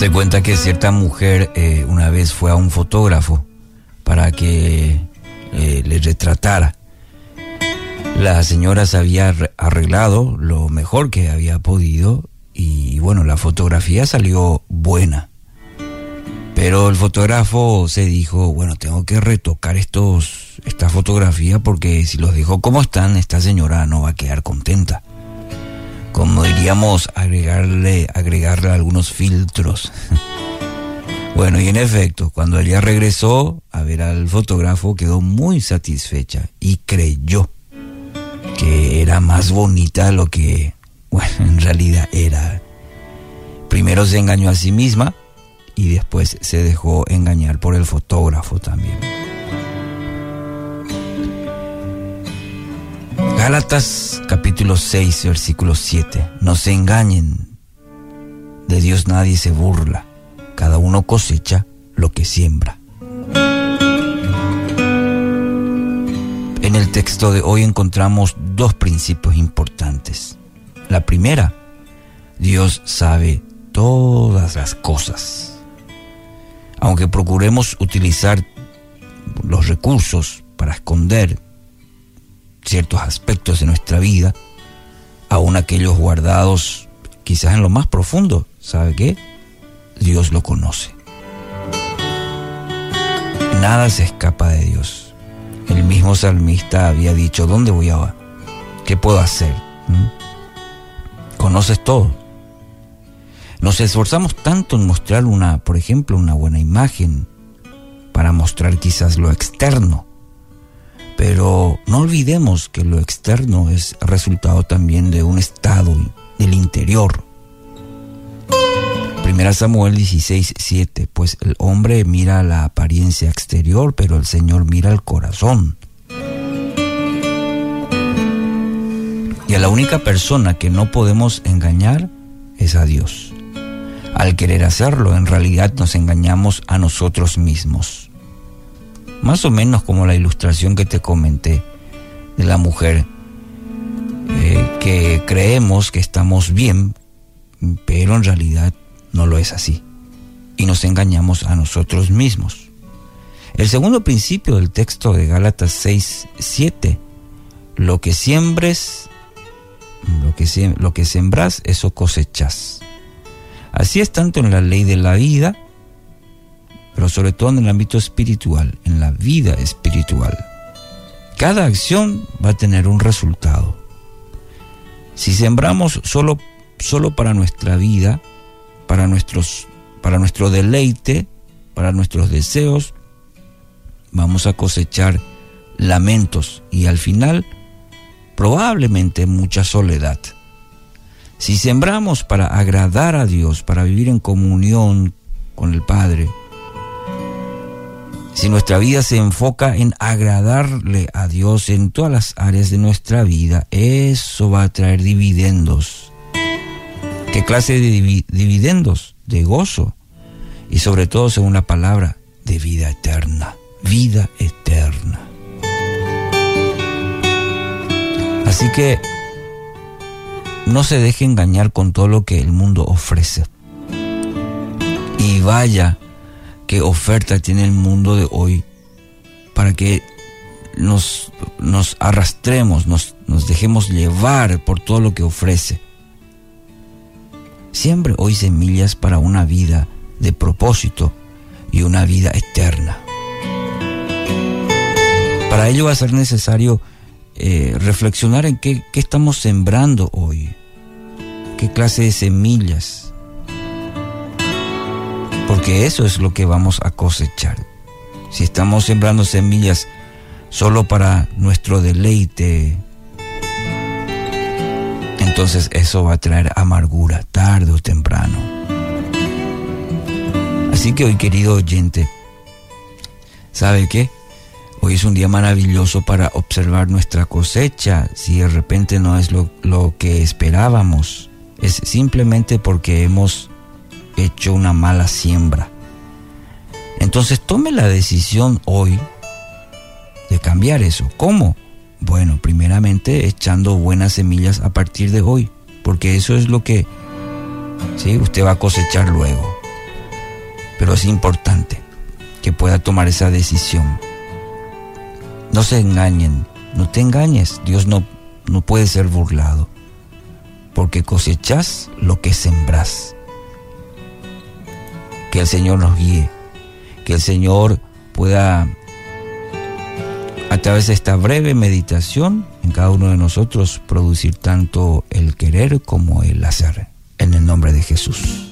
Se cuenta que cierta mujer eh, una vez fue a un fotógrafo para que eh, le retratara. La señora se había arreglado lo mejor que había podido y bueno, la fotografía salió buena. Pero el fotógrafo se dijo, bueno, tengo que retocar estos, esta fotografía porque si los dejo como están, esta señora no va a quedar contenta como diríamos, agregarle, agregarle algunos filtros. bueno, y en efecto, cuando ella regresó a ver al fotógrafo, quedó muy satisfecha y creyó que era más bonita lo que, bueno, en realidad era. Primero se engañó a sí misma y después se dejó engañar por el fotógrafo también. Gálatas capítulo 6, versículo 7. No se engañen. De Dios nadie se burla. Cada uno cosecha lo que siembra. En el texto de hoy encontramos dos principios importantes. La primera, Dios sabe todas las cosas. Aunque procuremos utilizar los recursos para esconder ciertos aspectos de nuestra vida, aún aquellos guardados quizás en lo más profundo, ¿sabe qué? Dios lo conoce. Nada se escapa de Dios. El mismo salmista había dicho, ¿dónde voy ahora? ¿Qué puedo hacer? ¿Mm? Conoces todo. Nos esforzamos tanto en mostrar una, por ejemplo, una buena imagen, para mostrar quizás lo externo, pero no olvidemos que lo externo es resultado también de un estado del interior. Primera Samuel 16, 7, pues el hombre mira la apariencia exterior, pero el Señor mira el corazón. Y a la única persona que no podemos engañar es a Dios. Al querer hacerlo, en realidad nos engañamos a nosotros mismos más o menos como la ilustración que te comenté de la mujer, eh, que creemos que estamos bien, pero en realidad no lo es así. Y nos engañamos a nosotros mismos. El segundo principio del texto de Gálatas 6, 7, lo que siembres, lo que, lo que sembras, eso cosechas. Así es tanto en la ley de la vida, pero sobre todo en el ámbito espiritual, en la vida espiritual. Cada acción va a tener un resultado. Si sembramos solo, solo para nuestra vida, para, nuestros, para nuestro deleite, para nuestros deseos, vamos a cosechar lamentos y al final probablemente mucha soledad. Si sembramos para agradar a Dios, para vivir en comunión con el Padre, si nuestra vida se enfoca en agradarle a Dios en todas las áreas de nuestra vida, eso va a traer dividendos. ¿Qué clase de dividendos? De gozo. Y sobre todo, según la palabra, de vida eterna. Vida eterna. Así que no se deje engañar con todo lo que el mundo ofrece. Y vaya qué oferta tiene el mundo de hoy para que nos, nos arrastremos, nos, nos dejemos llevar por todo lo que ofrece. Siempre hoy semillas para una vida de propósito y una vida eterna. Para ello va a ser necesario eh, reflexionar en qué, qué estamos sembrando hoy, qué clase de semillas porque eso es lo que vamos a cosechar. Si estamos sembrando semillas solo para nuestro deleite, entonces eso va a traer amargura tarde o temprano. Así que hoy, querido oyente, ¿sabe qué? Hoy es un día maravilloso para observar nuestra cosecha. Si de repente no es lo, lo que esperábamos, es simplemente porque hemos hecho una mala siembra. Entonces tome la decisión hoy de cambiar eso. ¿Cómo? Bueno, primeramente echando buenas semillas a partir de hoy, porque eso es lo que ¿sí? usted va a cosechar luego. Pero es importante que pueda tomar esa decisión. No se engañen, no te engañes, Dios no, no puede ser burlado, porque cosechas lo que sembras. Que el Señor nos guíe, que el Señor pueda, a través de esta breve meditación, en cada uno de nosotros producir tanto el querer como el hacer. En el nombre de Jesús.